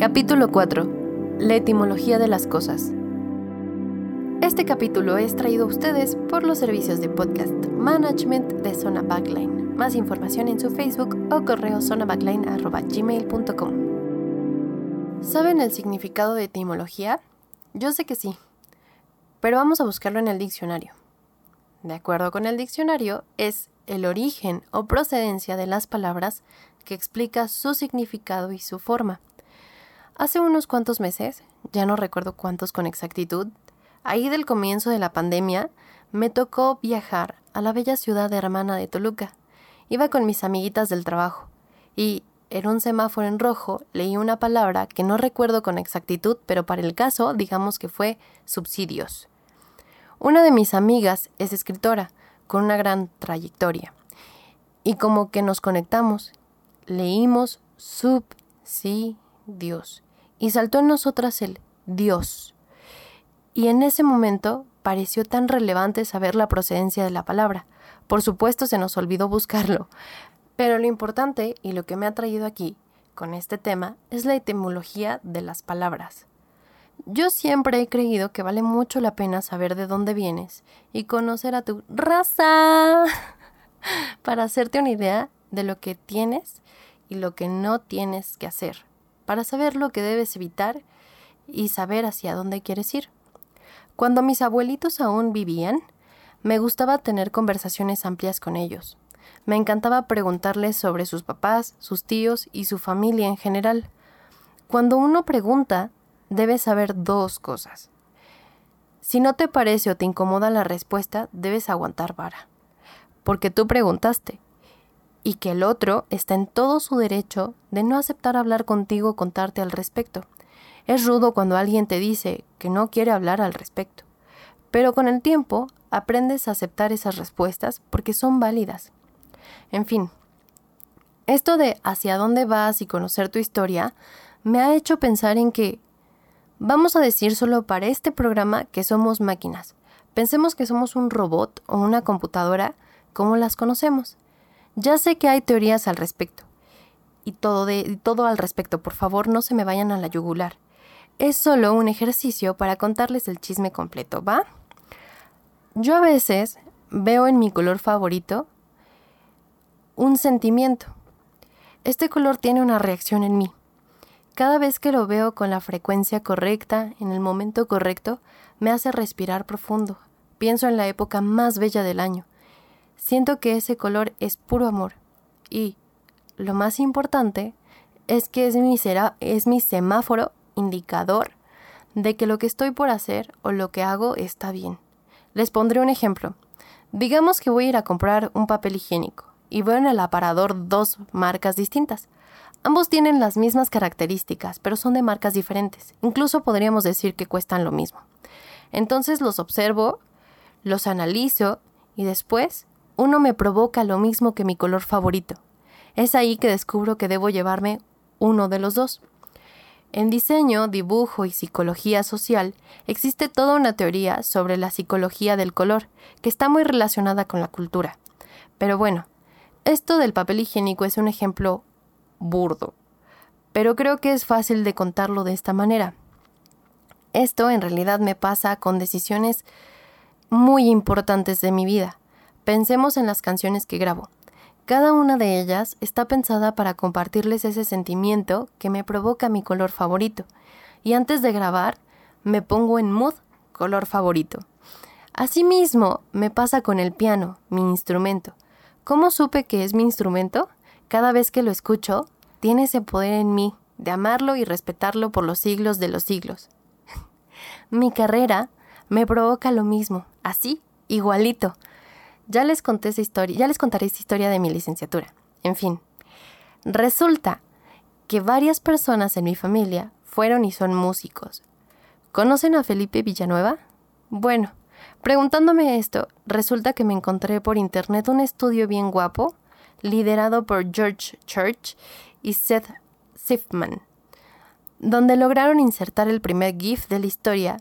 Capítulo 4. La etimología de las cosas. Este capítulo es traído a ustedes por los servicios de podcast management de Zona Backline. Más información en su Facebook o correo zonabackline.gmail.com. ¿Saben el significado de etimología? Yo sé que sí, pero vamos a buscarlo en el diccionario. De acuerdo con el diccionario, es el origen o procedencia de las palabras que explica su significado y su forma. Hace unos cuantos meses, ya no recuerdo cuántos con exactitud, ahí del comienzo de la pandemia, me tocó viajar a la bella ciudad hermana de Toluca. Iba con mis amiguitas del trabajo y en un semáforo en rojo leí una palabra que no recuerdo con exactitud, pero para el caso digamos que fue subsidios. Una de mis amigas es escritora, con una gran trayectoria, y como que nos conectamos, leímos subsidios, y saltó en nosotras el Dios. Y en ese momento pareció tan relevante saber la procedencia de la palabra. Por supuesto se nos olvidó buscarlo, pero lo importante y lo que me ha traído aquí con este tema es la etimología de las palabras. Yo siempre he creído que vale mucho la pena saber de dónde vienes y conocer a tu raza para hacerte una idea de lo que tienes y lo que no tienes que hacer, para saber lo que debes evitar y saber hacia dónde quieres ir. Cuando mis abuelitos aún vivían, me gustaba tener conversaciones amplias con ellos. Me encantaba preguntarles sobre sus papás, sus tíos y su familia en general. Cuando uno pregunta, debes saber dos cosas. Si no te parece o te incomoda la respuesta, debes aguantar vara. Porque tú preguntaste. Y que el otro está en todo su derecho de no aceptar hablar contigo o contarte al respecto. Es rudo cuando alguien te dice que no quiere hablar al respecto. Pero con el tiempo aprendes a aceptar esas respuestas porque son válidas. En fin, esto de hacia dónde vas y conocer tu historia me ha hecho pensar en que Vamos a decir solo para este programa que somos máquinas. Pensemos que somos un robot o una computadora como las conocemos. Ya sé que hay teorías al respecto. Y todo, de, todo al respecto, por favor, no se me vayan a la yugular. Es solo un ejercicio para contarles el chisme completo, ¿va? Yo a veces veo en mi color favorito un sentimiento. Este color tiene una reacción en mí. Cada vez que lo veo con la frecuencia correcta, en el momento correcto, me hace respirar profundo. Pienso en la época más bella del año. Siento que ese color es puro amor. Y, lo más importante, es que es mi, semáforo indicador de que lo que estoy por hacer o lo que hago está bien. Les pondré un ejemplo. Digamos que voy a ir a comprar un papel higiénico y veo en el aparador dos marcas distintas. Ambos tienen las mismas características, pero son de marcas diferentes. Incluso podríamos decir que cuestan lo mismo. Entonces los observo, los analizo y después uno me provoca lo mismo que mi color favorito. Es ahí que descubro que debo llevarme uno de los dos. En diseño, dibujo y psicología social existe toda una teoría sobre la psicología del color, que está muy relacionada con la cultura. Pero bueno, esto del papel higiénico es un ejemplo burdo, pero creo que es fácil de contarlo de esta manera. Esto en realidad me pasa con decisiones muy importantes de mi vida. Pensemos en las canciones que grabo. Cada una de ellas está pensada para compartirles ese sentimiento que me provoca mi color favorito. Y antes de grabar, me pongo en mood color favorito. Asimismo, me pasa con el piano, mi instrumento. ¿Cómo supe que es mi instrumento? Cada vez que lo escucho, tiene ese poder en mí de amarlo y respetarlo por los siglos de los siglos. Mi carrera me provoca lo mismo, así, igualito. Ya les conté esa historia, ya les contaré esta historia de mi licenciatura. En fin, resulta que varias personas en mi familia fueron y son músicos. ¿Conocen a Felipe Villanueva? Bueno, preguntándome esto, resulta que me encontré por internet un estudio bien guapo liderado por George Church y Seth Sifman, donde lograron insertar el primer GIF de la historia,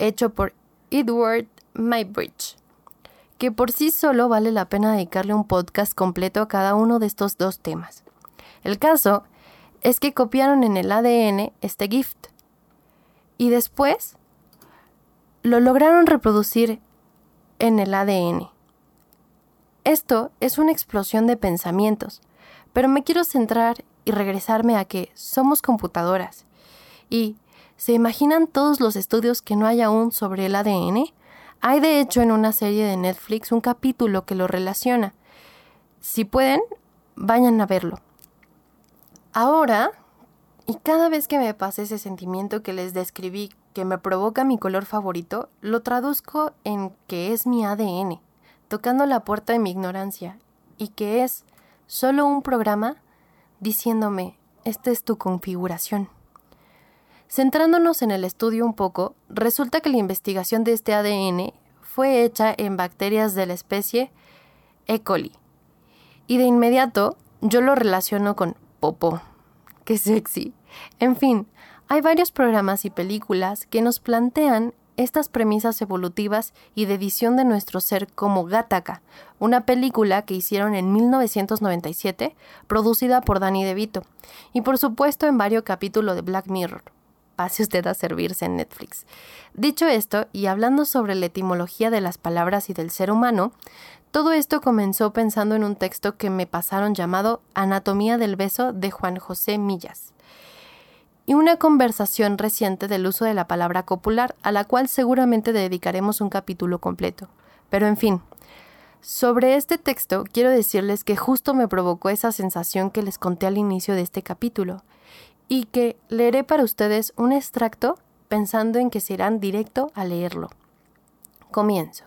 hecho por Edward Mybridge, que por sí solo vale la pena dedicarle un podcast completo a cada uno de estos dos temas. El caso es que copiaron en el ADN este gift y después lo lograron reproducir en el ADN. Esto es una explosión de pensamientos, pero me quiero centrar y regresarme a que somos computadoras. Y, ¿se imaginan todos los estudios que no hay aún sobre el ADN? Hay de hecho en una serie de Netflix un capítulo que lo relaciona. Si pueden, vayan a verlo. Ahora, y cada vez que me pasa ese sentimiento que les describí, que me provoca mi color favorito, lo traduzco en que es mi ADN, tocando la puerta de mi ignorancia, y que es solo un programa diciéndome, esta es tu configuración. Centrándonos en el estudio un poco, resulta que la investigación de este ADN fue hecha en bacterias de la especie E. coli. Y de inmediato yo lo relaciono con Popo. Qué sexy. En fin, hay varios programas y películas que nos plantean estas premisas evolutivas y de edición de nuestro ser como Gattaca, una película que hicieron en 1997, producida por Danny DeVito, y por supuesto en varios capítulos de Black Mirror. Pase usted a servirse en Netflix. Dicho esto, y hablando sobre la etimología de las palabras y del ser humano, todo esto comenzó pensando en un texto que me pasaron llamado Anatomía del beso de Juan José Millas y una conversación reciente del uso de la palabra copular, a la cual seguramente dedicaremos un capítulo completo. Pero en fin, sobre este texto quiero decirles que justo me provocó esa sensación que les conté al inicio de este capítulo, y que leeré para ustedes un extracto pensando en que se irán directo a leerlo. Comienzo.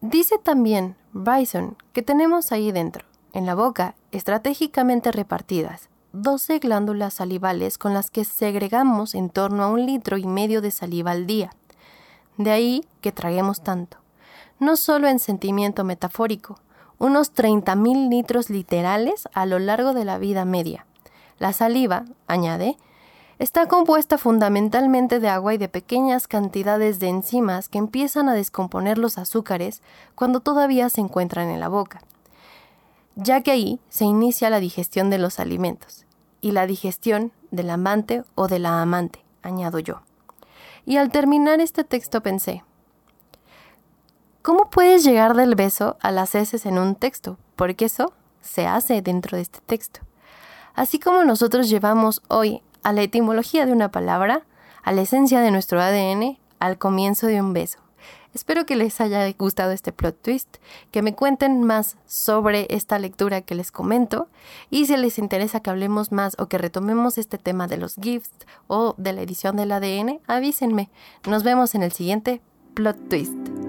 Dice también Bryson que tenemos ahí dentro, en la boca, estratégicamente repartidas, 12 glándulas salivales con las que segregamos en torno a un litro y medio de saliva al día. De ahí que traguemos tanto. No solo en sentimiento metafórico, unos 30.000 litros literales a lo largo de la vida media. La saliva, añade, está compuesta fundamentalmente de agua y de pequeñas cantidades de enzimas que empiezan a descomponer los azúcares cuando todavía se encuentran en la boca, ya que ahí se inicia la digestión de los alimentos y la digestión del amante o de la amante, añado yo. Y al terminar este texto pensé, ¿cómo puedes llegar del beso a las heces en un texto? Porque eso se hace dentro de este texto. Así como nosotros llevamos hoy a la etimología de una palabra, a la esencia de nuestro ADN, al comienzo de un beso. Espero que les haya gustado este plot twist, que me cuenten más sobre esta lectura que les comento y si les interesa que hablemos más o que retomemos este tema de los gifts o de la edición del ADN, avísenme. Nos vemos en el siguiente plot twist.